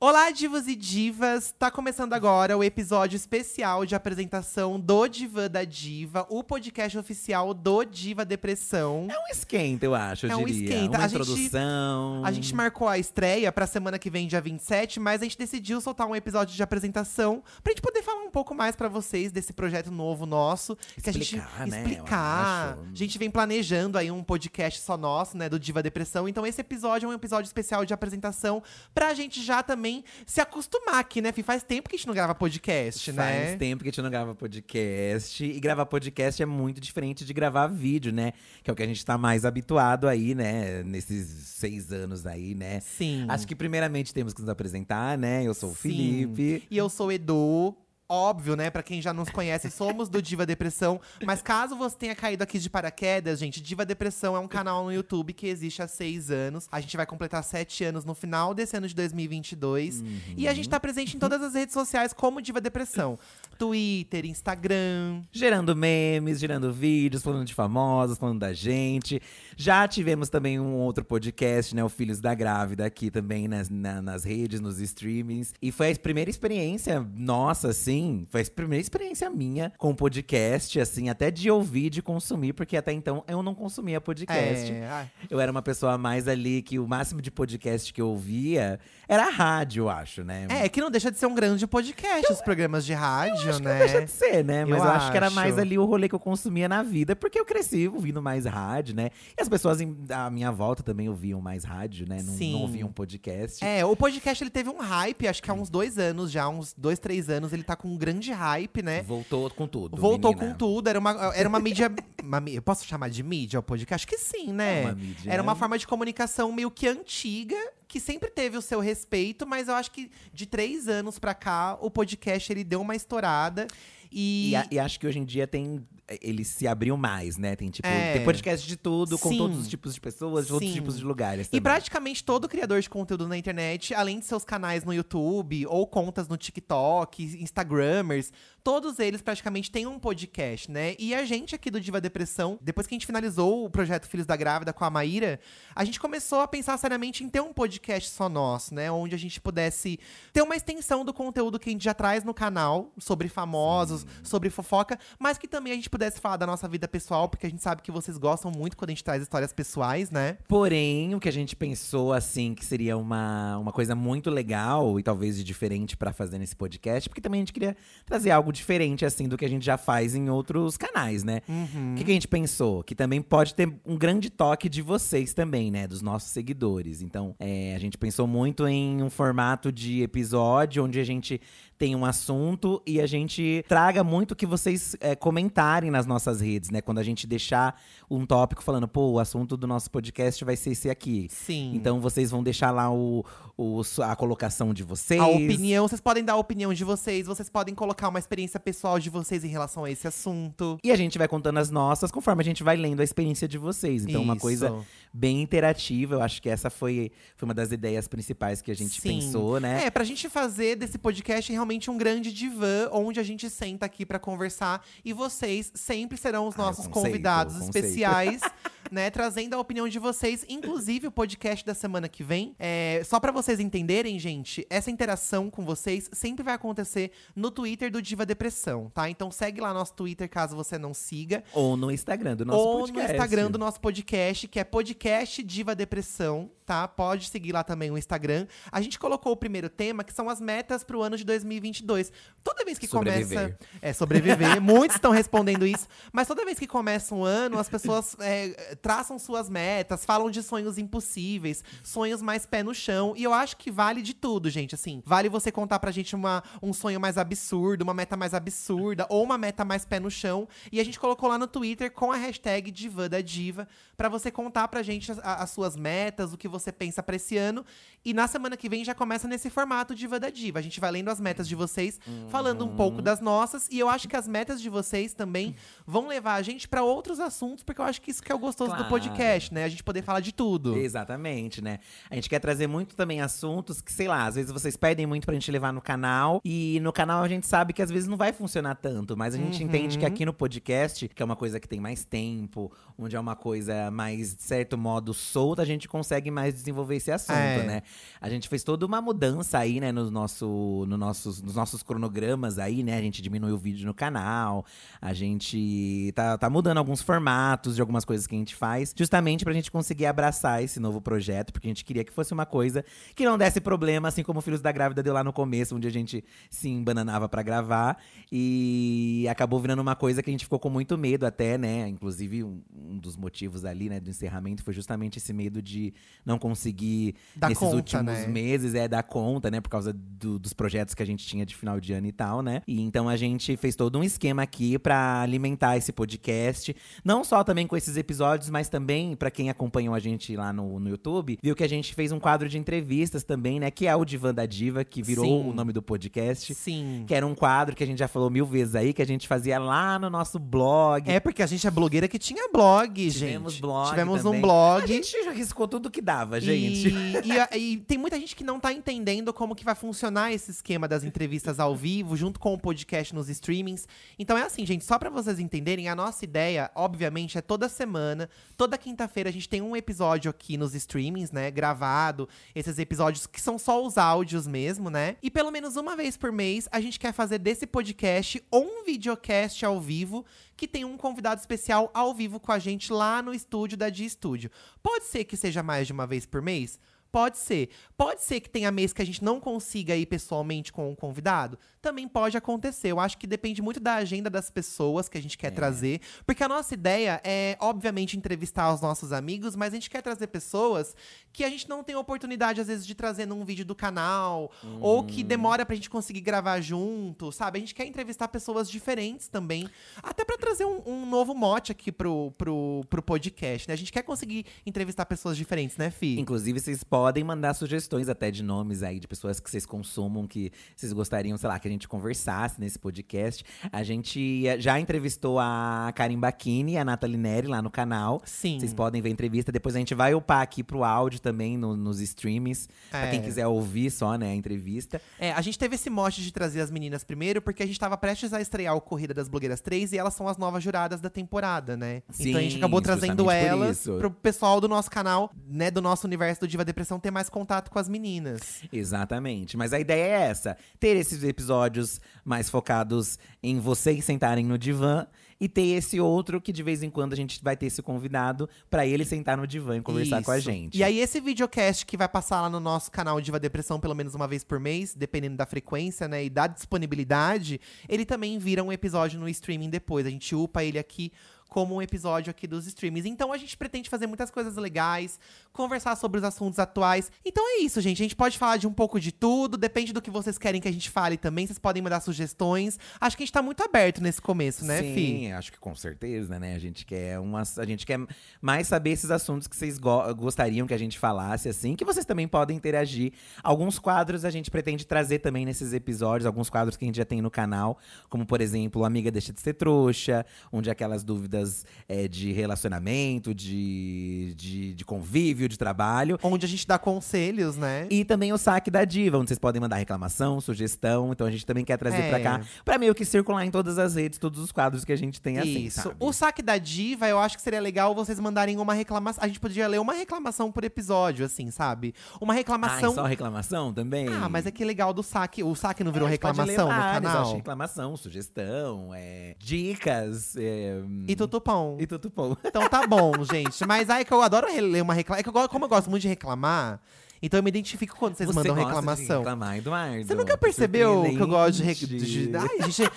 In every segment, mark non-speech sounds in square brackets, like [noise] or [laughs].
Olá, divos e divas! Tá começando agora o episódio especial de apresentação do Diva da Diva, o podcast oficial do Diva Depressão. É um esquenta, eu acho, eu É um diria. esquenta. Uma A gente- introdução. A gente marcou a estreia pra semana que vem, dia 27, mas a gente decidiu soltar um episódio de apresentação pra gente poder falar um pouco mais pra vocês desse projeto novo nosso. que a gente Explicar, né, explicar. A gente vem planejando aí um podcast só nosso, né, do Diva Depressão. Então esse episódio é um episódio especial de apresentação pra gente já também se acostumar aqui, né? Fih? Faz tempo que a gente não grava podcast, né? Faz tempo que a gente não grava podcast. E gravar podcast é muito diferente de gravar vídeo, né? Que é o que a gente tá mais habituado aí, né? Nesses seis anos aí, né? Sim. Acho que primeiramente temos que nos apresentar, né? Eu sou o Sim. Felipe. E eu sou o Edu. Óbvio, né? Pra quem já nos conhece, somos do Diva Depressão. Mas caso você tenha caído aqui de paraquedas, gente, Diva Depressão é um canal no YouTube que existe há seis anos. A gente vai completar sete anos no final desse ano de 2022. E a gente tá presente em todas as redes sociais como Diva Depressão: Twitter, Instagram. Gerando memes, gerando vídeos, falando de famosos, falando da gente. Já tivemos também um outro podcast, né? O Filhos da Grávida, aqui também nas, na- nas redes, nos streamings. E foi a primeira experiência nossa, assim. Foi a primeira experiência minha com podcast, assim, até de ouvir, de consumir, porque até então eu não consumia podcast. É, Eu era uma pessoa mais ali que o máximo de podcast que eu ouvia era a rádio, eu acho, né? é, que não deixa de ser um grande podcast, os programas de rádio, Acho que né? não deixa de ser, né? Mas Eu eu, acho que era mais acho. ali o rolê que eu consumia na vida, porque eu cresci ouvindo mais rádio, né? E as pessoas em- à minha volta também ouviam mais rádio, né? Não, Sim. não ouviam podcast. É, o podcast ele teve um hype, acho que há uns dois anos já, uns dois, três anos, ele tá com um grande hype, né? Voltou com tudo. Voltou menina. com tudo, era uma, era uma mídia. [laughs] uma eu posso chamar de mídia o podcast? Acho que sim, né? É uma mídia. Era uma forma de comunicação meio que antiga, que sempre teve o seu respeito, mas eu acho que de três anos pra cá, o podcast ele deu uma estourada. E, E, e acho que hoje em dia tem. Ele se abriu mais, né? Tem tipo. É. Tem podcast de tudo, com Sim. todos os tipos de pessoas, de outros tipos de lugares. E também. praticamente todo criador de conteúdo na internet, além de seus canais no YouTube ou contas no TikTok, Instagramers, todos eles praticamente têm um podcast, né? E a gente aqui do Diva Depressão, depois que a gente finalizou o projeto Filhos da Grávida com a Maíra, a gente começou a pensar seriamente em ter um podcast só nosso, né? Onde a gente pudesse ter uma extensão do conteúdo que a gente já traz no canal sobre famosos, sobre fofoca, mas que também a gente pudesse falar da nossa vida pessoal, porque a gente sabe que vocês gostam muito quando a gente traz histórias pessoais, né? Porém, o que a gente pensou, assim, que seria uma, uma coisa muito legal e talvez de diferente pra fazer nesse podcast, porque também a gente queria trazer algo diferente, assim, do que a gente já faz em outros canais, né? Uhum. O que, que a gente pensou? Que também pode ter um grande toque de vocês também, né? Dos nossos seguidores. Então, é, a gente pensou muito em um formato de episódio onde a gente tem um assunto e a gente traga muito que vocês é, comentarem nas nossas redes, né? Quando a gente deixar um tópico falando, pô, o assunto do nosso podcast vai ser esse aqui. Sim. Então vocês vão deixar lá o, o- a colocação de vocês. A opinião, vocês podem dar a opinião de vocês, vocês podem colocar uma experiência pessoal de vocês em relação a esse assunto. E a gente vai contando as nossas conforme a gente vai lendo a experiência de vocês. Então, uma Isso. coisa bem interativa. Eu acho que essa foi, foi uma das ideias principais que a gente Sim. pensou, né? É, pra gente fazer desse podcast realmente um grande divã, onde a gente senta aqui pra conversar e vocês sempre serão os Ah, nossos conceito, convidados conceito. especiais, [laughs] né? Trazendo a opinião de vocês. Inclusive, o podcast da semana que vem, é, só pra vocês entenderem, gente, essa interação com vocês sempre vai acontecer no Twitter do Diva Depressão, tá? Então segue lá nosso Twitter caso você não siga. Ou no Instagram do nosso ou podcast. no Instagram do nosso podcast, que é podcast Diva Depressão, tá? Pode seguir lá também o Instagram. A gente colocou o primeiro tema, que são as metas pro ano de 2022. Toda vez que Sobreviver. começa. É, sobreviver. [laughs] Muitos estão respondendo isso. Mas toda vez que começa um ano, as pessoas é, traçam suas metas, falam de sonhos impossíveis, sonhos mais pé no chão. E eu acho que vale de tudo, gente. Assim, vale você contar pra gente uma, um sonho mais absurdo, uma meta mais absurda, ou uma meta mais pé no chão. E a gente colocou lá no Twitter com a hashtag Diva da Diva, pra você contar pra gente as, as suas metas, o que você pensa pra esse ano. E na semana que vem já começa nesse formato Diva da Diva. A gente vai lendo as metas de vocês, falando um pouco das nossas. E eu acho que as metas de vocês também vão levar a gente pra outros assuntos, porque eu acho que isso que é o gostoso do Claro. podcast, né? A gente poder falar de tudo. Exatamente, né? A gente quer trazer muito também assuntos que, sei lá, às vezes vocês pedem muito pra gente levar no canal. E no canal a gente sabe que às vezes não vai funcionar tanto. Mas a gente Uhum. entende que aqui no podcast, que é uma coisa que tem mais tempo, onde é uma coisa mais, de certo modo, solta, a gente consegue mais desenvolver esse assunto, É. né? A gente fez toda uma mudança aí, né, no nosso, no nossos, nos nossos cronogramas aí, né? A gente diminuiu o vídeo no canal, a gente tá, tá mudando alguns formatos de algumas coisas que a gente faz, justamente pra gente conseguir abraçar esse novo projeto, porque a gente queria que fosse uma coisa que não desse problema, assim como Filhos da Grávida deu lá no começo, onde a gente se embananava pra gravar. E acabou virando uma coisa que a gente ficou com muito medo até, né? Inclusive, um, um dos motivos ali, né, do encerramento foi justamente esse medo de não conseguir Dar nesses conta, últimos né? meses é dar conta, né? Por causa do- dos projetos que a gente tinha de final de ano e tal, né? E então a gente fez todo um esquema aqui pra alimentar esse podcast. Não só também com esses episódios, mas também pra quem acompanhou a gente lá no, no YouTube, viu que a gente fez um quadro de entrevistas também, né? Que é o Divan da Diva, que virou Sim. o nome do podcast. Sim. Que era um quadro que a gente já falou mil vezes aí, que a gente fazia lá no nosso blog. É porque a gente é blogueira que tinha blog, Tivemos gente. Blog Tivemos também. um blog. A gente já riscou tudo que dava, gente. E, e e tem muita gente que não tá entendendo como que vai funcionar esse esquema das entrevistas ao vivo, junto com o podcast nos streamings. Então é assim, gente, só pra vocês entenderem, a nossa ideia, obviamente, é toda semana, toda quinta-feira a gente tem um episódio aqui nos streamings, né, gravado, esses episódios que são só os áudios mesmo, né? E pelo menos uma vez por mês a gente quer fazer desse podcast um videocast ao vivo que tem um convidado especial ao vivo com a gente lá no estúdio da G Studio. Pode ser que seja mais de uma vez por mês? Pode ser. Pode ser que tenha mês que a gente não consiga ir pessoalmente com o convidado? Também pode acontecer. Eu acho que depende muito da agenda das pessoas que a gente quer trazer. Porque a nossa ideia é, obviamente, entrevistar os nossos amigos, mas a gente quer trazer pessoas que a gente não tem oportunidade, às vezes, de trazer num vídeo do canal, ou que demora pra gente conseguir gravar junto, sabe? A gente quer entrevistar pessoas diferentes também. Até pra trazer um, um novo mote aqui pro, pro, pro podcast, né? A gente quer conseguir entrevistar pessoas diferentes, né, Fi? Inclusive, vocês podem mandar sugestões até de nomes aí, de pessoas que vocês consumam, que vocês gostariam, sei lá, que a gente conversasse nesse podcast. A gente já entrevistou a Karim Bakini e a Nathalie Neri lá no canal. Sim. Vocês podem ver a entrevista. Depois a gente vai upar aqui pro áudio também, no- nos streams. Pra É. quem quiser ouvir só, né, a entrevista. É, a gente teve esse mote de trazer as meninas primeiro, porque a gente tava prestes a estrear o Corrida das Blogueiras 3 e elas são as novas juradas da temporada, né? então a gente Sim, acabou trazendo elas pro pessoal do nosso canal, né, do nosso universo do Diva Depressão ter mais contato com as meninas. Exatamente. Mas a ideia é essa: ter esses episódios mais focados em vocês sentarem no divã e ter esse outro que de vez em quando a gente vai ter esse convidado pra ele sentar no divã e conversar com a Isso. gente. E aí, esse videocast que vai passar lá no nosso canal Diva Depressão pelo menos uma vez por mês, dependendo da frequência, né, e da disponibilidade, ele também vira um episódio no streaming depois. A gente upa ele aqui como um episódio aqui dos streamings. Então a gente pretende fazer muitas coisas legais, conversar sobre os assuntos atuais. Então é isso, gente. A gente pode falar de um pouco de tudo, depende do que vocês querem que a gente fale também. Vocês podem mandar sugestões. Acho que a gente tá muito aberto nesse começo, né, Sim, Fi? acho que com certeza, né? A gente quer umas, a gente quer mais saber esses assuntos que vocês go- gostariam que a gente falasse, assim, que vocês também podem interagir. Alguns quadros a gente pretende trazer também nesses episódios, alguns quadros que a gente já tem no canal, como por exemplo, Amiga Deixa de Ser Trouxa, onde aquelas dúvidas é, de relacionamento, de, de, de convívio, de trabalho. Onde a gente dá conselhos, né? E também o saque da diva, onde vocês podem mandar reclamação, sugestão. Então a gente também quer trazer É. pra cá, pra meio que circular em todas as redes, todos os quadros que a gente tem assim, Isso. sabe? O saque da diva, eu acho que seria legal vocês mandarem uma reclamação. A gente podia ler uma reclamação por episódio, assim, sabe? Uma reclamação. Ai, só reclamação também? Ah, mas é que legal do saque. O saque não É, virou ler reclamação no canal? reclamação, sugestão, é, dicas. É, E tutupom. e bom. [laughs] Então tá bom, gente. Mas aí que eu adoro ler uma reclamação. É que eu, como eu gosto muito de reclamar, então eu me identifico quando vocês Você mandam gosta De reclamação. reclamar, Eduardo? Você nunca percebeu que eu gosto de, re- de- Ai, gente,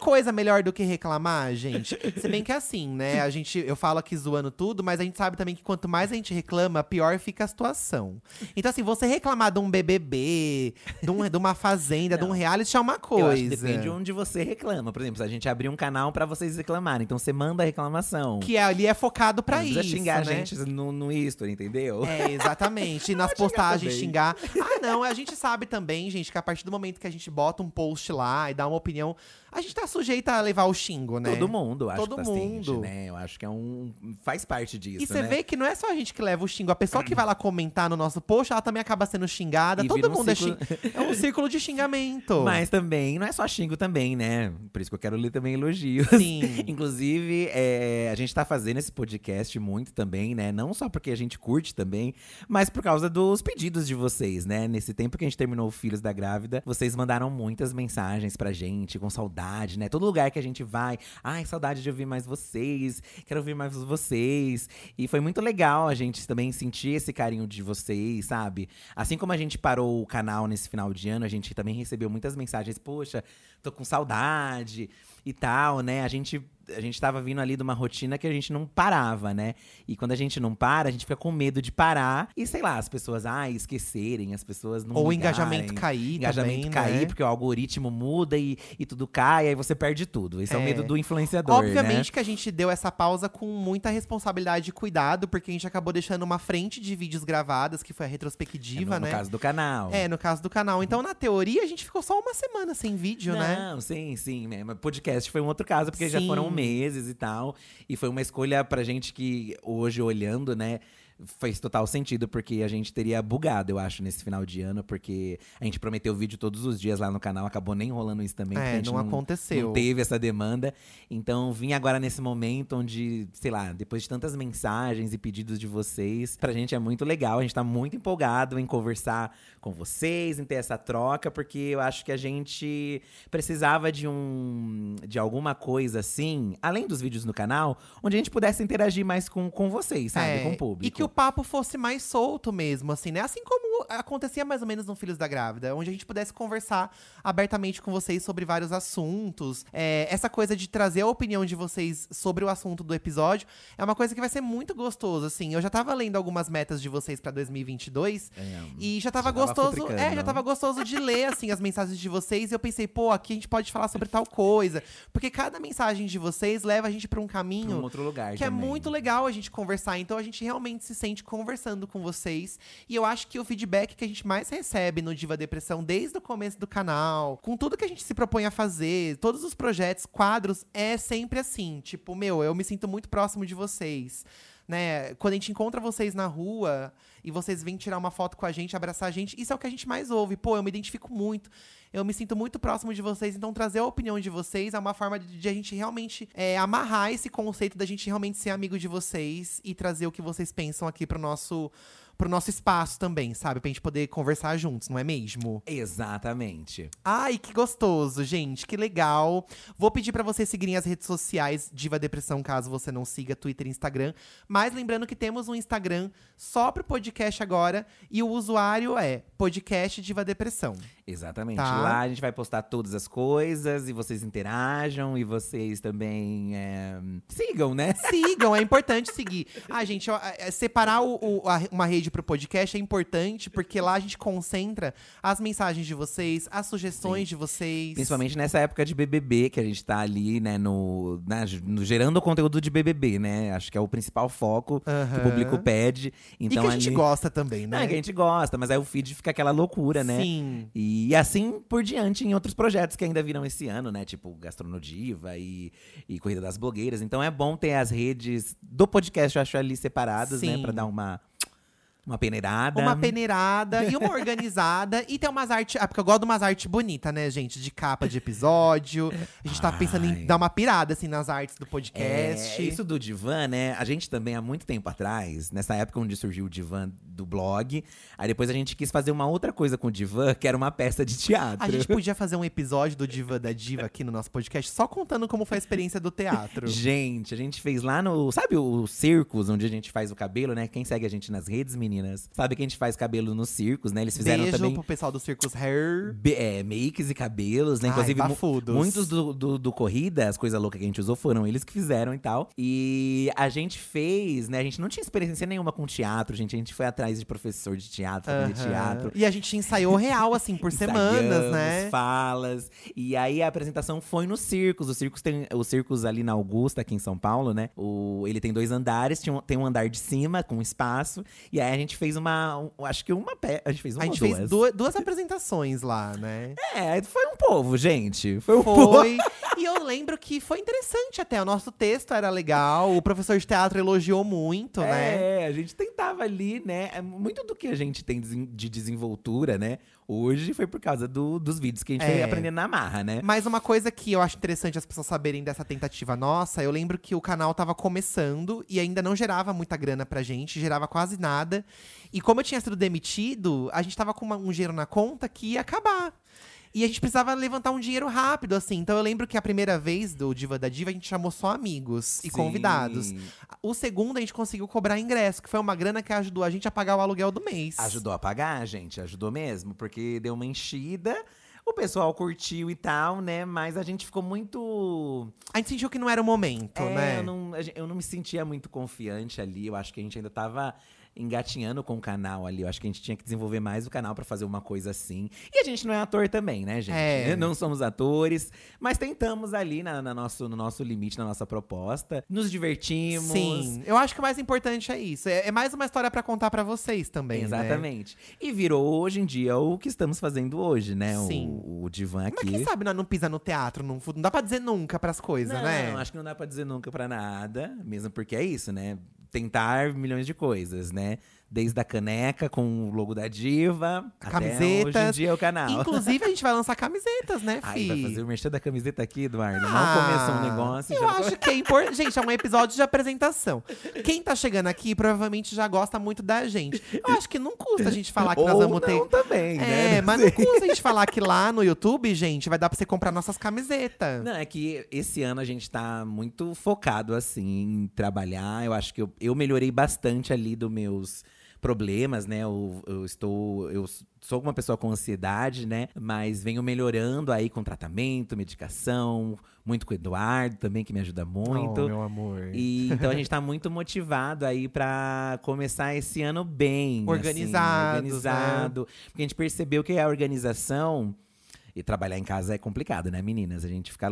coisa melhor do que reclamar, gente? Se bem que é assim, né? A gente, eu falo aqui zoando tudo, mas a gente sabe também que quanto mais a gente reclama, pior fica a situação. Então, assim, você reclamar de um BBB, de, um- de uma fazenda, de um Não. reality é uma coisa. Depende de onde você reclama. Por exemplo, se a gente abrir um canal pra vocês reclamarem, então você manda a reclamação. Que ali é focado pra não isso. precisa xingar né? a gente no, no history, entendeu? É, exatamente. [laughs] E nas postagens xingar. Ah, não, a gente sabe também, gente, que a partir do momento que a gente bota um post lá e dá uma opinião, a gente tá sujeita a levar o xingo, né? Todo mundo, acho Todo que tá ciente, mundo. né? Eu acho que é um. faz parte disso. E você né? vê que não é só a gente que leva o xingo. A pessoa que vai lá comentar no nosso post, ela também acaba sendo xingada. E Todo um mundo ciclo- é xing... É um círculo de xingamento. [laughs] Mas também, não é só xingo também, né? Por isso que eu quero ler também elogios. Sim. [laughs] Inclusive, é, a gente tá fazendo esse podcast muito também, né? Não só porque a gente curte também, mas por causa dos pedidos de vocês, né? Nesse tempo que a gente terminou o Filhos da Grávida, vocês mandaram muitas mensagens pra gente, com saudade, né? Todo lugar que a gente vai, ai, saudade de ouvir mais vocês, quero ouvir mais vocês. E foi muito legal a gente também sentir esse carinho de vocês, sabe? Assim como a gente parou o canal nesse final de ano, a gente também recebeu muitas mensagens, poxa, tô com saudade e tal, né? A gente a gente tava vindo ali de uma rotina que a gente não parava, né? E quando a gente não para, a gente fica com medo de parar e sei lá, as pessoas ah, esquecerem, as pessoas não Ou o ligarem. engajamento cair engajamento também, cair, né? porque o algoritmo muda e, e tudo cai, aí você perde tudo. Esse é, o É. medo do influenciador, né? Obviamente que a gente deu essa pausa com muita responsabilidade e cuidado, porque a gente acabou deixando uma frente de vídeos gravadas, que foi a É retrospectiva, no, no né? caso do canal. É, no caso do canal. Então, na teoria, a gente ficou só uma semana sem vídeo, né? Não, sim, sim. né? Podcast foi um outro caso, porque já Sim. foram meses e tal. E foi uma escolha pra gente que, hoje, olhando, né? Fez total sentido, porque a gente teria bugado, eu acho, nesse final de ano, porque a gente prometeu vídeo todos os dias lá no canal, acabou nem rolando isso também, É, gente não aconteceu. não teve essa demanda. Então, vim agora nesse momento onde, sei lá, depois de tantas mensagens e pedidos de vocês, pra gente é muito legal. A gente tá muito empolgado em conversar com vocês, em ter essa troca, porque eu acho que a gente precisava de um de alguma coisa assim, além dos vídeos no canal, onde a gente pudesse interagir mais com, com vocês, sabe? É, com o público. E que o papo fosse mais solto mesmo, assim, né? Assim como acontecia mais ou menos no Filhos da Grávida, onde a gente pudesse conversar abertamente com vocês sobre vários assuntos. É, essa coisa de trazer a opinião de vocês sobre o assunto do episódio é uma coisa que vai ser muito gostoso, assim. Eu já tava lendo algumas metas de vocês pra 2022 É, e já tava Já gostoso. é, já tava gostoso de ler, assim, as mensagens de vocês. E eu pensei, pô, aqui a gente pode falar sobre tal coisa. Porque cada mensagem de vocês leva a gente pra um pra caminho um outro lugar que é também. muito legal a gente conversar. Então a gente realmente se sente conversando com vocês. E eu acho que o feedback que a gente mais recebe no Diva Depressão desde o começo do canal, com tudo que a gente se propõe a fazer, todos os projetos, quadros, é sempre assim. Tipo, meu, eu me sinto muito próximo de vocês. Né? Quando a gente encontra vocês na rua e vocês vêm tirar uma foto com a gente, abraçar a gente, isso é o que a gente mais ouve. Pô, eu me identifico muito. Eu me sinto muito próximo de vocês, então trazer a opinião de vocês é uma forma de, de a gente realmente é, amarrar esse conceito da gente realmente ser amigo de vocês e trazer o que vocês pensam aqui pro nosso, pro nosso espaço também, sabe? Pra gente poder conversar juntos, não é mesmo? Exatamente. Ai, que gostoso, gente, que legal. Vou pedir pra vocês seguirem as redes sociais Diva Depressão, caso você não siga Twitter e Instagram. Mas lembrando que temos um Instagram só pro podcast agora e o usuário é podcast Diva Depressão. Exatamente. Tá. Lá a gente vai postar todas as coisas e vocês interajam e vocês também é, sigam, né? Sigam, é importante seguir. Ah, gente, ó, é, separar o- o- a- uma rede pro podcast é importante, porque lá a gente concentra as mensagens de vocês, as sugestões de vocês. Principalmente nessa época de BBB, que a gente tá ali, né, no, na- no- gerando o conteúdo de BBB, né? Acho que é o principal foco que o público pede. Então e que a gente ali- gosta também, Não, né? é que a gente gosta, mas aí o feed fica aquela loucura, né? Sim. E assim por diante em outros projetos que ainda virão esse ano, né? Tipo Gastronodiva e, e Corrida das Blogueiras. Então é bom ter as redes do podcast, eu acho, ali separadas, né? Sim. Pra dar uma, uma peneirada. Uma peneirada e uma organizada. E tem umas artes. Ah, porque eu gosto de umas artes bonitas, né, gente? De capa de episódio. A gente tá pensando Ai. em dar uma pirada, assim, nas artes do podcast. É, isso do divã, né? A gente também, há muito tempo atrás, nessa época onde surgiu o divã do blog, aí depois a gente quis fazer uma outra coisa com o divã, que era uma peça de teatro. A gente podia fazer um episódio do Diva da Diva aqui no nosso podcast, só contando como foi a experiência do teatro. Gente, a gente fez lá no. Sabe o Circus, onde a gente faz o cabelo, né? Quem segue a gente nas redes, meninas, sabe que a gente faz cabelo nos circos, né? Eles fizeram Beijo também. pro pessoal do Circus Hair. be- é, makes e cabelos, né? Ai, Inclusive, bafudos. muitos do, do, do Corrida, as coisas loucas que a gente usou, foram eles que fizeram e tal. E a gente fez, né? A gente não tinha experiência nenhuma com teatro, gente. A gente foi atrás de professor de teatro, fazer Aham. teatro. E a gente ensaiou real, assim, por semanas, né? falas. E aí a apresentação foi no Circos. O Circos tem o Circos ali na Augusta, aqui em São Paulo, né? O, ele tem dois andares, tinha um- tem um andar de cima com espaço. E aí a gente fez uma. um- acho que uma. A gente fez uma A gente fez duas. duas, duas apresentações lá, né? É, foi um povo, gente. Foi um povo. Foi. E eu lembro que foi interessante até. O nosso texto era legal, o professor de teatro elogiou muito, né? É, a gente tentava ali, né? é Muito do que a gente tem de desenvoltura, né? Hoje foi por causa do- dos vídeos que a gente É. foi aprendendo na marra, né? Mas uma coisa que eu acho interessante as pessoas saberem dessa tentativa nossa, eu lembro que o canal tava começando e ainda não gerava muita grana pra gente, gerava quase nada. E como eu tinha sido demitido, a gente tava com uma- um dinheiro na conta que ia acabar. E a gente precisava levantar um dinheiro rápido, assim. Então eu lembro que a primeira vez do Diva da Diva, a gente chamou só amigos e Sim. convidados. O segundo, a gente conseguiu cobrar ingresso, que foi uma grana que ajudou a gente a pagar o aluguel do mês. Ajudou a pagar, gente, ajudou mesmo, porque deu uma enchida. O pessoal curtiu e tal, né? Mas a gente ficou muito. A gente sentiu que não era o momento, É, né? eu, não, eu não me sentia muito confiante ali. Eu acho que a gente ainda tava engatinhando com o canal ali. Eu acho que a gente tinha que desenvolver mais o canal pra fazer uma coisa assim. E a gente não é ator também, né, gente? É. [laughs] Não somos atores, mas tentamos ali na, na nosso, no nosso limite, na nossa proposta. Nos divertimos. Sim, eu acho que o mais importante é isso. É, é mais uma história pra contar pra vocês também, né? Exatamente. E virou hoje em dia o que estamos fazendo hoje, né? O- Sim. O, divã Mas aqui. quem sabe nós não pisa no teatro, não, não dá pra dizer nunca pras coisas, não, né? acho que não dá pra dizer nunca pra nada, mesmo porque é isso, né? Tentar milhões de coisas, né? Desde a caneca com o logo da diva, até hoje em Camisetas. dia é o canal. Inclusive, a gente vai lançar camisetas, né, [laughs] Ai, fi? vai fazer o merchan da camiseta aqui, Eduardo. Ah, Mal começou um negócio. Eu acho que é importante. Gente, é um episódio de apresentação. Quem tá chegando aqui provavelmente já gosta muito da gente. Eu acho que não custa a gente falar que nós vamos não ter. também, né? É, mas não [laughs] custa a gente falar que lá no YouTube, gente, vai dar pra você comprar nossas camisetas. Não, é que esse ano a gente tá muito focado, assim, em trabalhar. Eu acho que eu, eu melhorei bastante ali dos meus problemas, né? Eu, eu estou. Eu sou uma pessoa com ansiedade, né? Mas venho melhorando aí com tratamento, medicação, muito com o Eduardo também, que me ajuda muito. Oh, meu amor. E então a gente tá muito motivado aí pra começar esse ano bem. Organizados, Assim, organizado. Porque a gente percebeu que a organização. E trabalhar em casa é complicado, né, meninas? A gente fica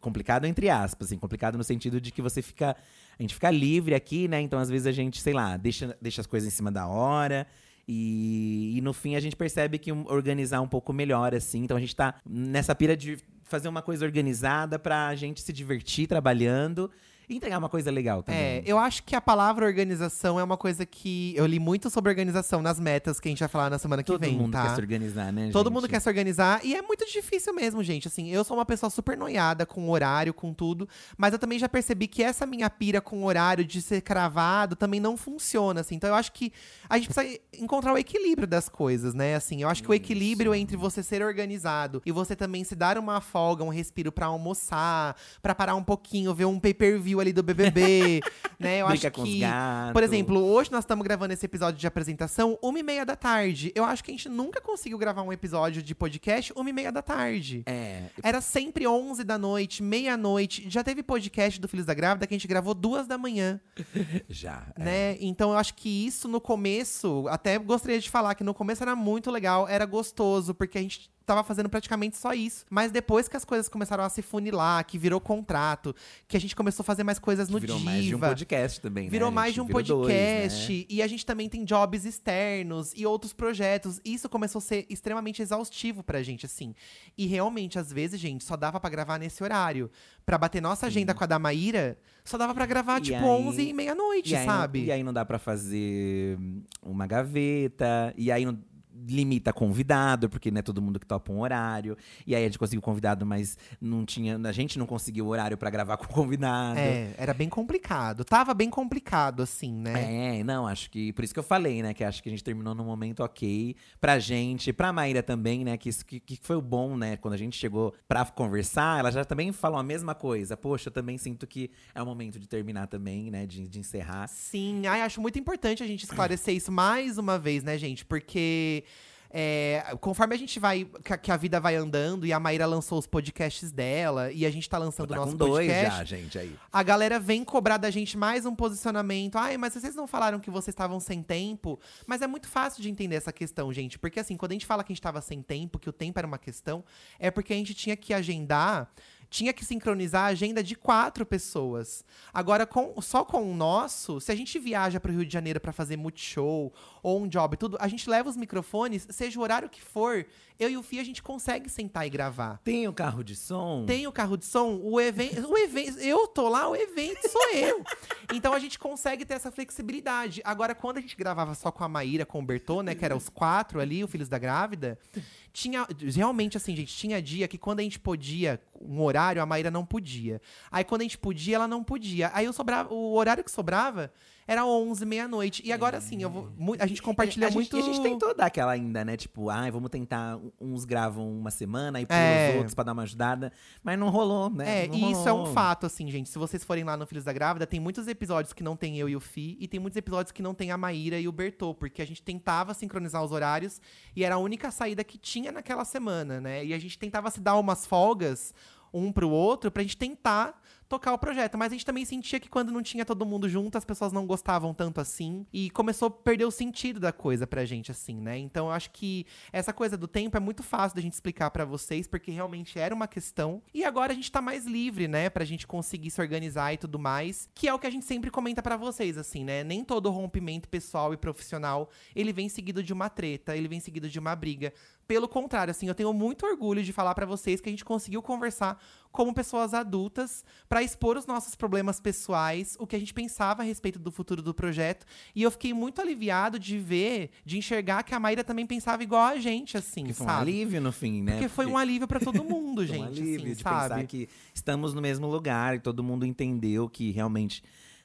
complicado entre aspas, assim, complicado no sentido de que você fica. A gente fica livre aqui, né? Então, às vezes, a gente, sei lá, deixa, deixa as coisas em cima da hora. E, e no fim a gente percebe que organizar um pouco melhor, assim. Então a gente tá nessa pira de fazer uma coisa organizada pra gente se divertir trabalhando entregar uma coisa legal também. É, eu acho que a palavra organização é uma coisa que. Eu li muito sobre organização nas metas que a gente vai falar na semana que Todo vem, mundo tá? quer se organizar, né, Todo gente? mundo quer se organizar e é muito difícil mesmo, gente. Assim, eu sou uma pessoa super noiada com horário, com tudo, mas eu também já percebi que essa minha pira com horário de ser cravado também não funciona, assim. Então eu acho que a gente precisa encontrar o equilíbrio das coisas, né? Assim, eu acho que o equilíbrio entre você ser organizado e você também se dar uma folga, um respiro pra almoçar, pra parar um pouquinho, ver um pay-per-view ali do BBB, [laughs] né? Eu Brinca acho com os que gatos. por exemplo, hoje nós estamos gravando esse episódio de apresentação, uma e meia da tarde. Eu acho que a gente nunca conseguiu gravar um episódio de podcast uma e meia da tarde. É, Era sempre 11 da noite, meia-noite. Já teve podcast do Filhos da Grávida que a gente gravou duas da manhã, [laughs] já. é. né? Então eu acho que isso no começo, até gostaria de falar que no começo era muito legal, era gostoso, porque a gente tava fazendo praticamente só isso. Mas depois que as coisas começaram a se funilar, que virou contrato, que a gente começou a fazer mais coisas no Virou Diva. mais de um podcast também, né, Virou mais de um Virou dois, podcast. né? E a gente também tem jobs externos e outros projetos. Isso começou a ser extremamente exaustivo pra gente, assim. E realmente, às vezes, gente, só dava pra gravar nesse horário. Pra bater nossa agenda com a da Maíra, só dava pra gravar, E tipo, aí- 11 e meia-noite, E aí, sabe? e aí não dá pra fazer uma gaveta. E aí não limita convidado, porque não é todo mundo que topa um horário. E aí a gente conseguiu convidado, mas não tinha. A gente não conseguiu o horário pra gravar [laughs] com o convidado. É, era bem complicado. Tava bem complicado, assim, né? É, não, acho que. Por isso que eu falei, né? Que acho que a gente terminou num momento ok pra gente, pra Maíra também, né? Que isso que, que foi o bom, né? Quando a gente chegou pra conversar, ela já também falou a mesma coisa. Poxa, eu também sinto que é o momento de terminar também, né? De, de encerrar. Sim, ai, acho muito importante a gente esclarecer isso mais uma vez, né, gente? Porque é, conforme a gente vai, que a, vida vai andando e a Maíra lançou os podcasts dela e a gente tá lançando o Tá nosso podcast. já, gente, aí. A galera vem cobrar da gente mais um posicionamento. Ai, mas vocês não falaram que vocês estavam sem tempo? Mas é muito fácil de entender essa questão, gente. Porque assim, quando a gente fala que a gente tava sem tempo, que o tempo era uma questão, é porque a gente tinha que agendar tinha que sincronizar a agenda de quatro pessoas. Agora, com, só com o nosso, se a gente viaja para o Rio de Janeiro para fazer multishow ou um job, tudo, a gente leva os microfones, seja o horário que for, eu e o Fih a gente consegue sentar e gravar. Tem o carro de som? Tem o carro de som, o evento, o evento, eu tô lá, o evento sou eu. Então a gente consegue ter essa flexibilidade. Agora, quando a gente gravava só com a Maíra, com o Bertô, né, que eram os quatro ali, o Filhos da Grávida, tinha realmente assim, gente, tinha dia que quando a gente podia um horário, a Maíra não podia. Aí quando a gente podia, ela não podia. Aí eu sobrava, o horário que sobrava era 11, meia-noite. E agora sim, eu vou, a gente compartilha a muito. Gente, a gente tentou dar aquela ainda, né? Tipo, ai, ah, vamos tentar. Uns gravam uma semana e é. os outros pra dar uma ajudada. Mas não rolou, né? É, não e rolou. isso é um fato, assim, gente. Se vocês forem lá no Filhos da Grávida, tem muitos episódios que não tem eu e o Fi, e tem muitos episódios que não tem a Maíra e o Bertô, porque a gente tentava sincronizar os horários e era a única saída que tinha naquela semana, né? E a gente tentava se dar umas folgas um pro outro pra gente tentar tocar o projeto. Mas a gente também sentia que quando não tinha todo mundo junto, as pessoas não gostavam tanto assim. E começou a perder o sentido da coisa pra gente, assim, né? Então eu acho que essa coisa do tempo é muito fácil da gente explicar para vocês, porque realmente era uma questão. E agora a gente tá mais livre, né? Pra gente conseguir se organizar e tudo mais. Que é o que a gente sempre comenta para vocês, assim, né? Nem todo rompimento pessoal e profissional ele vem seguido de uma treta, ele vem seguido de uma briga. Pelo contrário, assim, eu tenho muito orgulho de falar para vocês que a gente conseguiu conversar como pessoas adultas para expor os nossos problemas pessoais, o que a gente pensava a respeito do futuro do projeto. E eu fiquei muito aliviado de ver, de enxergar que a Maíra também pensava igual a gente, assim, que foi sabe? um alívio no fim, né? Porque, foi um alívio para todo mundo, [laughs] gente, um alívio assim, de sabe? pensar que estamos no mesmo lugar e todo mundo entendeu que realmente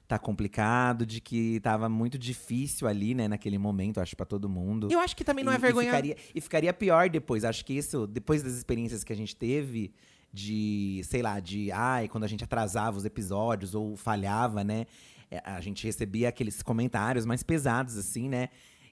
tá complicado, de que tava muito difícil ali, né, naquele momento, acho, para todo mundo. Eu acho que também não e, é vergonha. E ficaria, e ficaria pior depois. Acho que isso, depois das experiências que a gente teve, de, sei lá, de ai, quando a gente atrasava os episódios ou falhava, né? é, A gente recebia aqueles comentários mais pesados, assim, né?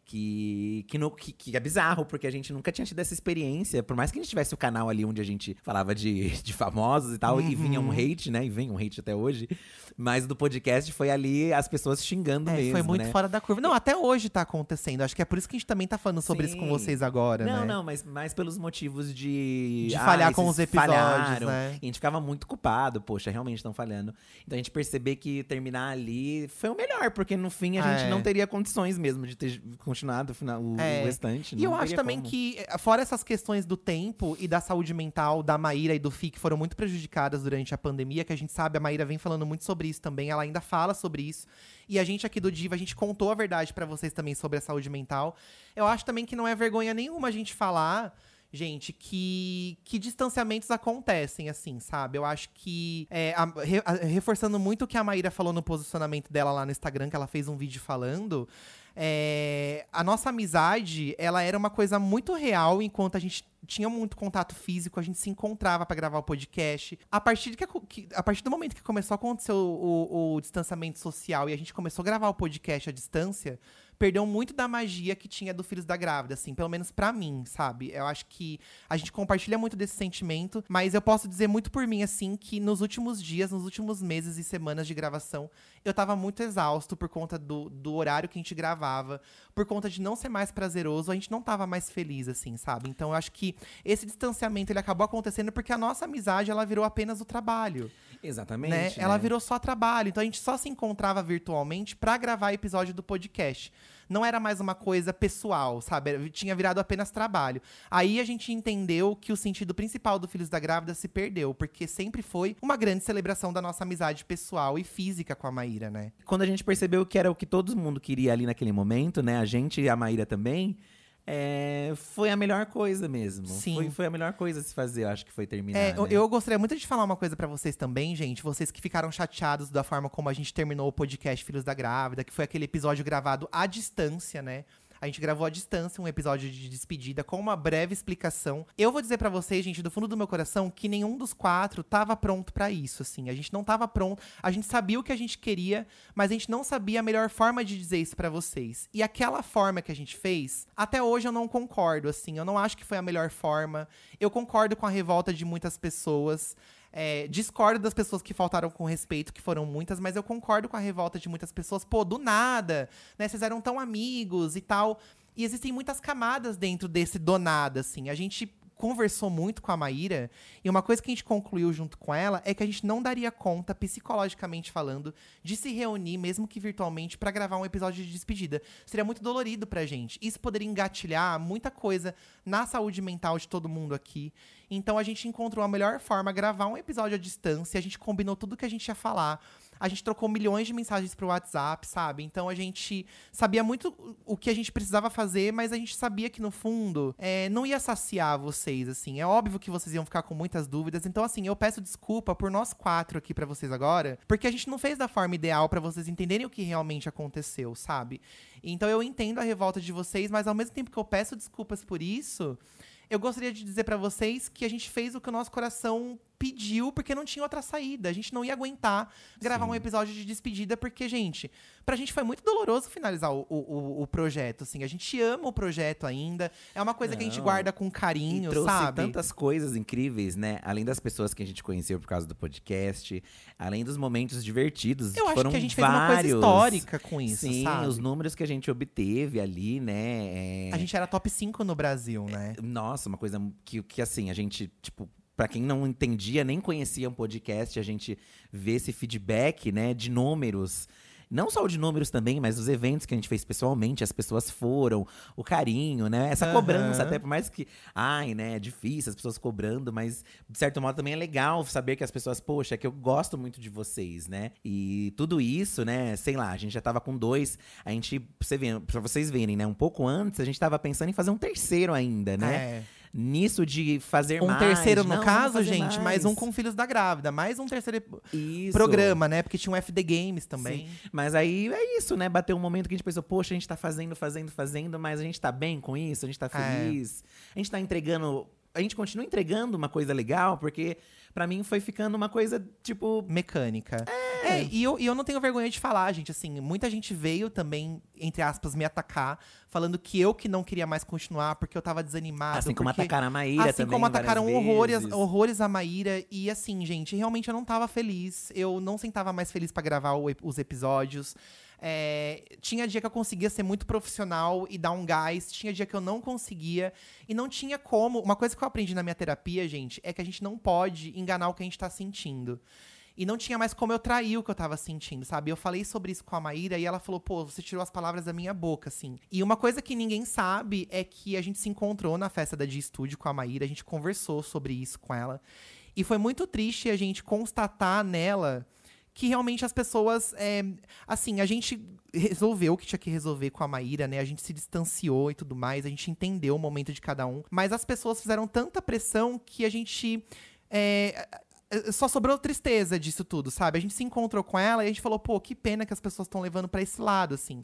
Que, que, no, que, que, é bizarro, porque a gente nunca tinha tido essa experiência. Por mais que a gente tivesse o canal ali onde a gente falava de, [laughs] de famosos e tal, uhum. e vinha um hate, né? E vem um hate até hoje. Mas do podcast foi ali as pessoas xingando é, mesmo. Foi muito né? fora da curva. Não, até hoje tá acontecendo. Acho que é por isso que a gente também tá falando sobre Sim. isso com vocês agora, não, né? Não, mas mais pelos motivos de. De falhar com os episódios. Falharam. Né? E a gente ficava muito culpado, poxa, realmente estão falhando. Então a gente perceber que terminar ali foi o melhor, porque no fim a gente É. não teria condições mesmo de ter continuado o, final, o, É. o restante. E eu acho também como. que, eh, fora essas questões do tempo e da saúde mental da Maíra e do Fi, que foram muito prejudicadas durante a pandemia, que a gente sabe, a Maíra vem falando muito sobre isso também, ela ainda fala sobre isso. E a gente aqui do Diva, a gente contou a verdade pra vocês também sobre a saúde mental. Eu acho também que não é vergonha nenhuma a gente falar. Gente, que, que distanciamentos acontecem, assim, sabe? Eu acho que. é, a- re- a- reforçando muito o que a Maíra falou no posicionamento dela lá no Instagram, que ela fez um vídeo falando. É, a nossa amizade, ela era uma coisa muito real enquanto a gente tinha muito contato físico, a gente se encontrava pra gravar o podcast. A partir, que, que- a partir do momento que começou a acontecer o, o- o distanciamento social e a gente começou a gravar o podcast à distância, perdeu muito da magia que tinha do Filhos da Grávida, assim, pelo menos pra mim, sabe? Eu acho que a gente compartilha muito desse sentimento, mas eu posso dizer muito por mim, assim, que nos últimos dias, nos últimos meses e semanas de gravação, eu tava muito exausto por conta do, do horário que a gente gravava, por conta de não ser mais prazeroso, a gente não tava mais feliz, assim, sabe? Então eu acho que esse distanciamento ele acabou acontecendo porque a nossa amizade ela virou apenas o trabalho Exatamente. né? né? Ela virou só trabalho. Então a gente só se encontrava virtualmente pra gravar episódio do podcast. Não era mais uma coisa pessoal, sabe? Tinha virado apenas trabalho. Aí a gente entendeu que o sentido principal do Filhos da Grávida se perdeu, porque sempre foi uma grande celebração da nossa amizade pessoal e física com a Maíra, né? Quando a gente percebeu que era o que todo mundo queria ali naquele momento, né? A gente e a Maíra também. É, foi a melhor coisa mesmo. Sim. Foi, foi a melhor coisa a se fazer, eu acho que foi terminar. É, eu- né? eu gostaria muito de falar uma coisa pra vocês também, gente. Vocês que ficaram chateados da forma como a gente terminou o podcast Filhos da Grávida, que foi aquele episódio gravado à distância, né? A gente gravou à distância um episódio de despedida com uma breve explicação. Eu vou dizer pra vocês, gente, do fundo do meu coração, que nenhum dos quatro tava pronto pra isso, assim. A gente não tava pronto. A gente sabia o que a gente queria, mas a gente não sabia a melhor forma de dizer isso pra vocês. E aquela forma que a gente fez, até hoje eu não concordo, assim. Eu não acho que foi a melhor forma. Eu concordo com a revolta de muitas pessoas. É, discordo das pessoas que faltaram com respeito, que foram muitas, mas eu concordo com a revolta de muitas pessoas. Pô, do nada, né? Vocês eram tão amigos e tal. E existem muitas camadas dentro desse do nada, assim. A gente conversou muito com a Maíra, e uma coisa que a gente concluiu junto com ela é que a gente não daria conta, psicologicamente falando, de se reunir, mesmo que virtualmente, para gravar um episódio de despedida. Seria muito dolorido pra gente. Isso poderia engatilhar muita coisa na saúde mental de todo mundo aqui. Então a gente encontrou a melhor forma gravar um episódio à distância, a gente combinou tudo que a gente ia falar. A gente trocou milhões de mensagens pro WhatsApp, sabe? Então a gente sabia muito o que a gente precisava fazer, mas a gente sabia que no fundo é, não ia saciar vocês, assim. É óbvio que vocês iam ficar com muitas dúvidas. Então, assim, eu peço desculpa por nós quatro aqui para vocês agora, porque a gente não fez da forma ideal para vocês entenderem o que realmente aconteceu, sabe? Então eu entendo a revolta de vocês, mas ao mesmo tempo que eu peço desculpas por isso, eu gostaria de dizer para vocês que a gente fez o que o nosso coração pediu porque não tinha outra saída. A gente não ia aguentar gravar Sim. um episódio de despedida, porque, gente, pra gente foi muito doloroso finalizar o, o, o projeto, assim. A gente ama o projeto ainda. É uma coisa que a gente Não. guarda com E carinho, trouxe sabe? tantas coisas incríveis, né? Além das pessoas que a gente conheceu por causa do podcast, além dos momentos divertidos. Eu acho foram que a gente fez uma coisa vários. histórica com isso, Sim, sabe? os números que a gente obteve ali, né? é- A gente era top 5 no Brasil, É. né? Nossa, uma coisa que, que assim, a gente, tipo, pra quem não entendia, nem conhecia um podcast, a gente vê esse feedback, né, de números. Não só o de números também, mas os eventos que a gente fez pessoalmente, as pessoas foram, o carinho, né? Essa Aham. cobrança, até por mais que, ai, né, é difícil as pessoas cobrando, mas de certo modo também é legal saber que as pessoas, poxa, é que eu gosto muito de vocês, né? E tudo isso, né, sei lá, a gente já tava com dois, a gente, pra, você ver, pra vocês verem, né, um pouco antes, a gente tava pensando em fazer um terceiro ainda, né? É. nisso de fazer Um mais. terceiro, no Não, caso, fazer gente, mais. mais um com Filhos da Grávida. Mais um terceiro Isso. programa, né? Porque tinha um FD Games também. Mas aí é isso, né? Bateu um momento que a gente pensou, poxa, a gente tá fazendo, fazendo, fazendo, mas a gente tá bem com isso, a gente tá É. feliz. A gente tá entregando. A gente continua entregando uma coisa legal, porque pra mim foi ficando uma coisa, tipo. Mecânica. É, e, eu, e eu não tenho vergonha de falar, gente. Assim, muita gente veio também, entre aspas, me atacar, falando que eu que não queria mais continuar porque eu tava desanimado. Assim como porque- atacaram a Maíra Assim também. como atacaram horrores, vezes. horrores a Maíra. E assim, gente, realmente eu não tava feliz. Eu não sentava mais feliz pra gravar o os episódios. É, tinha dia que eu conseguia ser muito profissional e dar um gás. Tinha dia que eu não conseguia. E não tinha como. Uma coisa que eu aprendi na minha terapia, gente, é que a gente não pode enganar o que a gente tá sentindo. E não tinha mais como eu trair o que eu tava sentindo, sabe? Eu falei sobre isso com a Maíra e ela falou, pô, você tirou as palavras da minha boca, assim. E uma coisa que ninguém sabe é que a gente se encontrou na festa da G Studio com a Maíra, a gente conversou sobre isso com ela. E foi muito triste a gente constatar nela que realmente as pessoas. é, assim, a gente resolveu o que tinha que resolver com a Maíra, né? A gente se distanciou e tudo mais, a gente entendeu o momento de cada um. Mas as pessoas fizeram tanta pressão que a gente. é, só sobrou tristeza disso tudo, sabe? A gente se encontrou com ela e a gente falou, pô, que pena que as pessoas estão levando pra esse lado, assim.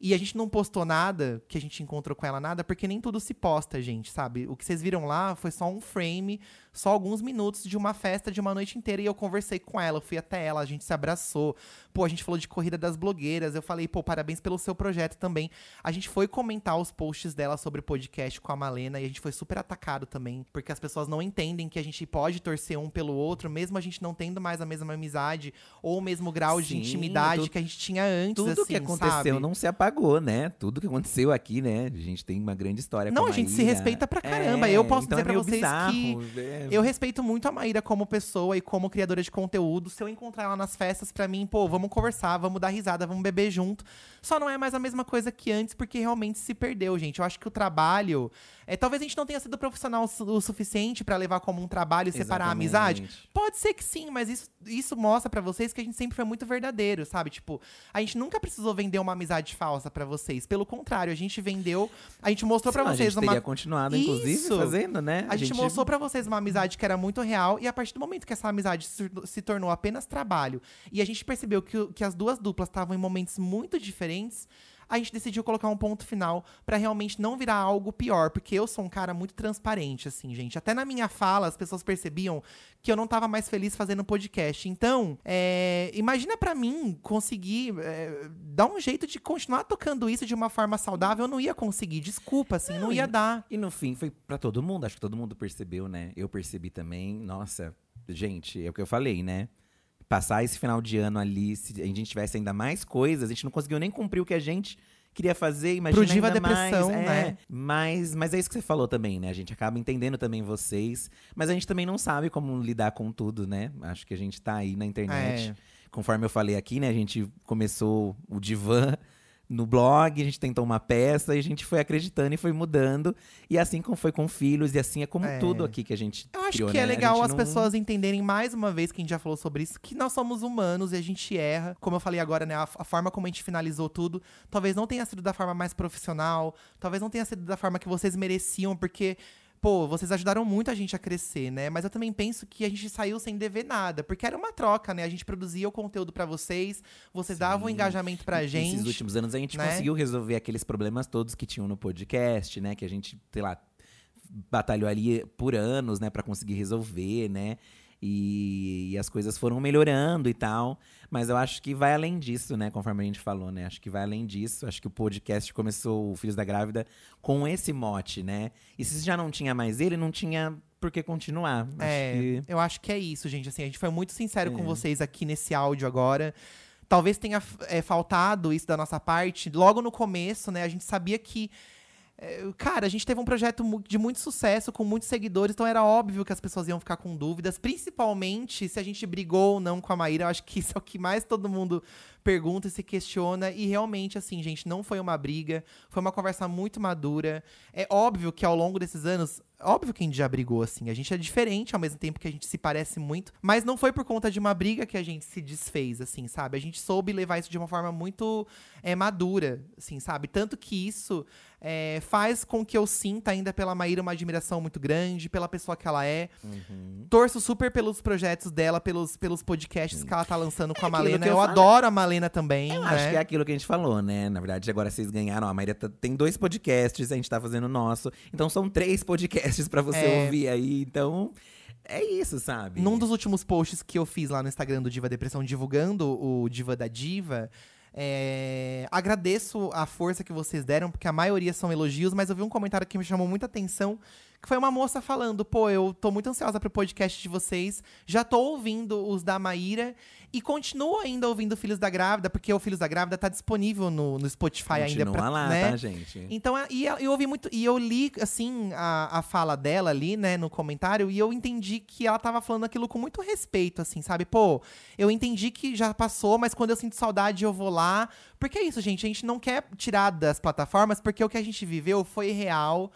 E a gente não postou nada, que a gente encontrou com ela nada, porque nem tudo se posta, gente, sabe? O que vocês viram lá foi só um frame, só alguns minutos de uma festa de uma noite inteira. E eu conversei com ela, eu fui até ela, a gente se abraçou. Pô, a gente falou de corrida das blogueiras. Eu falei, pô, parabéns pelo seu projeto também. A gente foi comentar os posts dela sobre o podcast com a Malena e a gente foi super atacado também, porque as pessoas não entendem que a gente pode torcer um pelo outro, mesmo a gente não tendo mais a mesma amizade ou o mesmo grau de Sim, intimidade tu- que a gente tinha antes. Tudo assim, que aconteceu sabe? não se apagou, né? Tudo que aconteceu aqui, né? A gente tem uma grande história Não, com a gente se respeita pra caramba. É, Eu posso então dizer é pra vocês bizarro, é. Eu respeito muito a Maíra como pessoa e como criadora de conteúdo. Se eu encontrar ela nas festas, pra mim, pô, vamos conversar, vamos dar risada, vamos beber junto. Só não é mais a mesma coisa que antes, porque realmente se perdeu, gente. Eu acho que o trabalho. É, talvez a gente não tenha sido profissional o suficiente pra levar como um trabalho e separar a amizade. Pode ser que sim, mas isso, isso mostra pra vocês que a gente sempre foi muito verdadeiro, sabe? Tipo, a gente nunca precisou vender uma amizade falsa pra vocês. Pelo contrário, a gente vendeu, a gente mostrou pra Senão a vocês gente uma teria continuado, inclusive, Isso. fazendo, né? a gente mostrou pra vocês uma amizade que era muito real, e a partir do momento que essa amizade se, tornou apenas trabalho, e a gente percebeu que, que as duas duplas estavam em momentos muito diferentes, a gente decidiu colocar um ponto final pra realmente não virar algo pior, porque eu sou um cara muito transparente, assim, gente. Até na minha fala, as pessoas percebiam que eu não tava mais feliz fazendo podcast. Então, é, imagina pra mim conseguir é, dar um jeito de continuar tocando isso de uma forma saudável. Eu não ia conseguir, desculpa, assim, não, Não, ia e- dar. E no fim foi pra todo mundo, acho que todo mundo percebeu, né? Eu percebi também. Nossa, gente, é o que eu falei, né? Passar esse final de ano ali, se a gente tivesse ainda mais coisas, a gente não conseguiu nem cumprir o que a gente queria fazer, imagina Pro Diva ainda Depressão, mais, é, né? Mas, mas é isso que você falou também, né? A gente acaba entendendo também vocês, mas a gente também não sabe como lidar com tudo, né? Acho que a gente tá aí na internet. É. Conforme eu falei aqui, né? A gente começou o divã no blog, a gente tentou uma peça e a gente foi acreditando e foi mudando. E assim como foi com filhos, e assim é como É. tudo aqui que a gente Eu acho criou, que né? é legal as não- pessoas entenderem mais uma vez que a gente já falou sobre isso, que nós somos humanos e a gente erra. Como eu falei agora, né? A, a forma como a gente finalizou tudo, talvez não tenha sido da forma mais profissional, talvez não tenha sido da forma que vocês mereciam, porque. Pô, vocês ajudaram muito a gente a crescer, né? Mas eu também penso que a gente saiu sem dever nada, porque era uma troca, né? A gente produzia o conteúdo pra vocês, vocês davam o Sim. engajamento pra gente. Nesses últimos anos a gente né? conseguiu resolver aqueles problemas todos que tinham no podcast, né? Que a gente, sei lá, batalhou ali por anos, né, Pra conseguir resolver, né? E, e as coisas foram melhorando e tal. Mas eu acho que vai além disso, né? Conforme a gente falou, né? Acho que vai além disso. Acho que o podcast começou, o Filhos da Grávida, com esse mote, né? E se já não tinha mais ele, não tinha por que continuar. Acho É, que- eu acho que é isso, gente. Assim, a gente foi muito sincero com É. vocês aqui nesse áudio agora. Talvez tenha é, faltado isso da nossa parte. Logo no começo, né? A gente sabia que. É, Cara, a gente teve um projeto de muito sucesso, com muitos seguidores, então era óbvio que as pessoas iam ficar com dúvidas, principalmente se a gente brigou ou não com a Maíra. Eu acho que isso é o que mais todo mundo pergunta e se questiona. E realmente, assim, gente, não foi uma briga, foi uma conversa muito madura. É óbvio que ao longo desses anos, óbvio que a gente já brigou, assim. A gente é diferente ao mesmo tempo que a gente se parece muito. Mas não foi por conta de uma briga que a gente se desfez, assim, sabe? A gente soube levar isso de uma forma muito é, madura, assim, sabe? Tanto que isso é, faz com que eu sinta ainda pela Maíra uma admiração muito grande, pela pessoa que ela é. Uhum. Torço super pelos projetos dela, pelos, pelos podcasts que ela tá lançando com a aquilo Malena. eu Eu, adoro a Malena também, Eu né? acho que é aquilo que a gente falou, né? Na verdade, agora vocês ganharam. A Maíra tá- tem dois podcasts, a gente tá fazendo o nosso. Então são três podcasts pra você É. ouvir aí. Então, é isso, sabe? Num dos últimos posts que eu fiz lá no Instagram do Diva Depressão, divulgando o Diva da Diva, é, agradeço a força que vocês deram, porque a maioria são elogios, mas eu vi um comentário que me chamou muita atenção, que foi uma moça falando, pô, eu tô muito ansiosa pro podcast de vocês, já tô ouvindo os da Maíra, e continuo ainda ouvindo Filhos da Grávida, porque o Filhos da Grávida tá disponível no, no Spotify ainda Continua pra, lá, né? tá, gente? Então, e eu, eu ouvi muito. E eu li, assim, a, a fala dela ali, né, no comentário, e eu entendi que ela tava falando aquilo com muito respeito, assim, sabe? Pô, eu entendi que já passou, mas quando eu sinto saudade, eu vou lá. Porque é isso, gente. A gente não quer tirar das plataformas, porque o que a gente viveu foi real,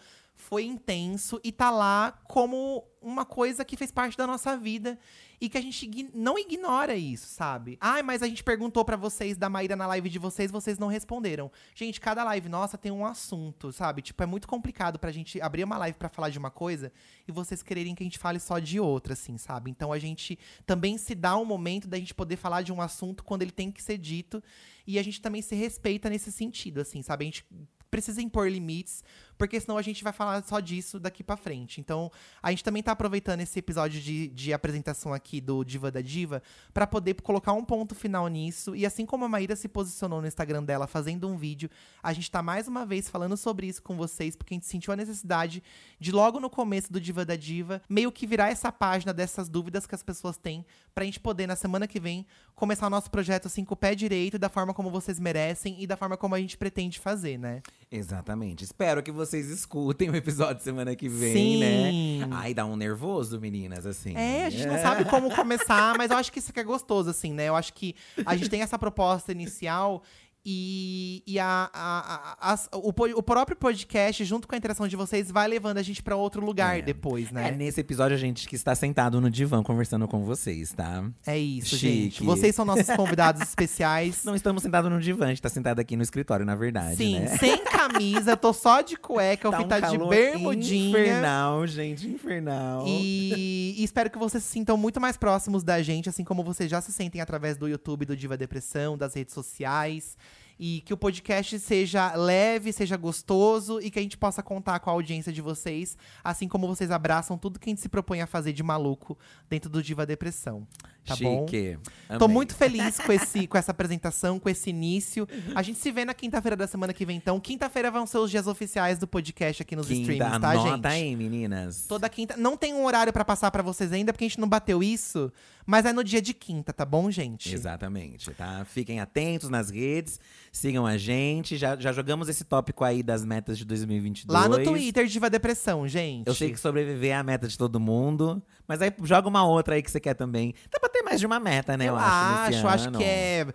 foi intenso e tá lá como uma coisa que fez parte da nossa vida e que a gente não ignora isso, sabe? Ai, mas a gente perguntou pra vocês da Maíra na live de vocês, vocês não responderam. Gente, cada live nossa tem um assunto, sabe? Tipo, é muito complicado pra gente abrir uma live pra falar de uma coisa e vocês quererem que a gente fale só de outra, assim, sabe? Então a gente também se dá um momento da gente poder falar de um assunto quando ele tem que ser dito e a gente também se respeita nesse sentido, assim, sabe? A gente precisa impor limites, porque senão a gente vai falar só disso daqui pra frente. Então, a gente também tá aproveitando esse episódio de, de apresentação aqui do Diva da Diva pra poder colocar um ponto final nisso. E assim como a Maíra se posicionou no Instagram dela fazendo um vídeo, a gente tá mais uma vez falando sobre isso com vocês, porque a gente sentiu a necessidade de logo no começo do Diva da Diva, meio que virar essa página dessas dúvidas que as pessoas têm, pra gente poder, na semana que vem, começar o nosso projeto assim com o pé direito, da forma como vocês merecem e da forma como a gente pretende fazer, né? Exatamente. Espero que vocês escutem o episódio semana que vem, Sim. né? Ai, dá um nervoso, meninas, assim. É, a gente não sabe como começar, mas eu acho que isso que é gostoso, assim, né? Eu acho que a gente tem essa proposta inicial e, e a, a- a- o, o próprio podcast, junto com a interação de vocês, vai levando a gente pra outro lugar É. depois, É né? nesse episódio a gente que está sentado no divã conversando com vocês, tá? É, isso, Chique. gente. Vocês são nossos convidados especiais. Não estamos sentados no divã, a gente tá sentado aqui no escritório, na verdade, Sim, né? sem camisa, eu tô só de cueca, eu Tá fui um tá de bermudinha. Infernal, gente, infernal. E, e espero que vocês se sintam muito mais próximos da gente, assim como vocês já se sentem através do YouTube do Diva Depressão, das redes sociais. E que o podcast seja leve, seja gostoso e que a gente possa contar com a audiência de vocês, assim como vocês abraçam tudo que a gente se propõe a fazer de maluco dentro do Diva Depressão. Tá bom? Chique. Tô Amei. muito feliz com, esse, com essa apresentação, com esse início. A gente se vê na quinta-feira da semana que vem, então. Quinta-feira vão ser os dias oficiais do podcast aqui nos Quinta, streamings, tá, anota gente? aí, meninas. Toda quinta. Não tem um horário pra passar pra vocês ainda, porque a gente não bateu isso. Mas é no dia de quinta, tá bom, gente? Exatamente, tá? Fiquem atentos nas redes. Sigam a gente. Já, já jogamos esse tópico aí das metas de 2022. Lá no Twitter Diva Depressão, gente. Eu sei que sobreviver é a meta de todo mundo. Mas aí joga uma outra aí que você quer também. Dá pra ter mais de uma meta, né? Eu, Eu acho. acho, acho que é.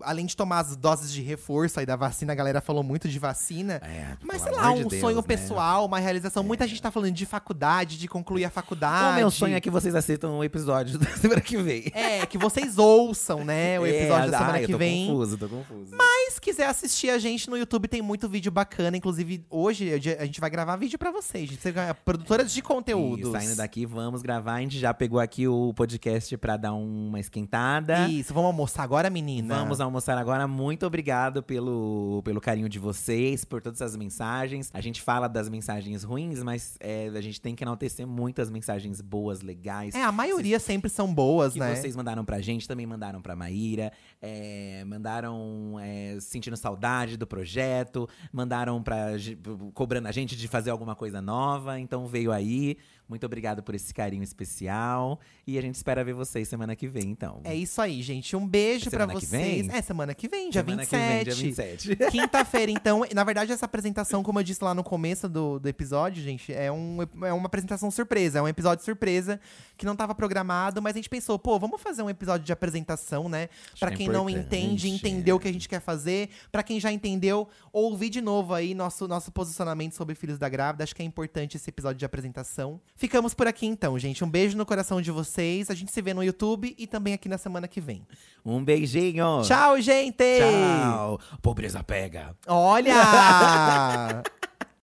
Além de tomar as doses de reforço aí da vacina, a galera falou muito de vacina. É, Mas sei lá, um de sonho Deus, né? pessoal, uma realização. Muita gente tá falando de faculdade, de concluir a faculdade. O meu sonho é que vocês assistam o episódio [laughs] da semana que vem. É, que vocês ouçam, né, o episódio É, da semana ai, eu que tô vem. confuso, tô confuso. Mas se quiser assistir a gente no YouTube, tem muito vídeo bacana. Inclusive, hoje é a gente vai gravar vídeo pra vocês. gente. Você é produtora de conteúdos. E saindo daqui, vamos gravar. Gente já pegou aqui o podcast pra dar uma esquentada. Isso, vamos almoçar agora, menina? Vamos almoçar agora. Muito obrigado pelo, pelo carinho de vocês, por todas as mensagens. A gente fala das mensagens ruins, mas é, a gente tem que enaltecer muitas mensagens boas, legais. É, a maioria sempre são boas, que né? vocês mandaram pra gente, também mandaram pra Maíra, é, mandaram é, sentindo saudade do projeto, mandaram pra, cobrando a gente de fazer alguma coisa nova, então veio aí. Muito obrigado por esse carinho especial. E a gente espera ver vocês semana que vem, então. É isso aí, gente. Um beijo É pra semana que vocês. É semana que vem, dia semana 27. que vem, dia 27. [laughs] Quinta-feira, então. Na verdade, essa apresentação, como eu disse lá no começo do, do episódio, gente, é, um, é uma apresentação surpresa. É um episódio surpresa que não estava programado, mas a gente pensou, pô, vamos fazer um episódio de apresentação, né? Pra é quem não entende, entender o que a gente quer fazer. Pra quem já entendeu, ouvir de novo aí nosso, nosso posicionamento sobre Filhos da Grávida. Acho que é importante esse episódio de apresentação. Ficamos por aqui, então, gente. Um beijo no coração de vocês. A gente se vê no YouTube e também aqui na semana que vem. Um beijinho. Tchau, gente! Tchau. Pobreza pega. Olha! [laughs]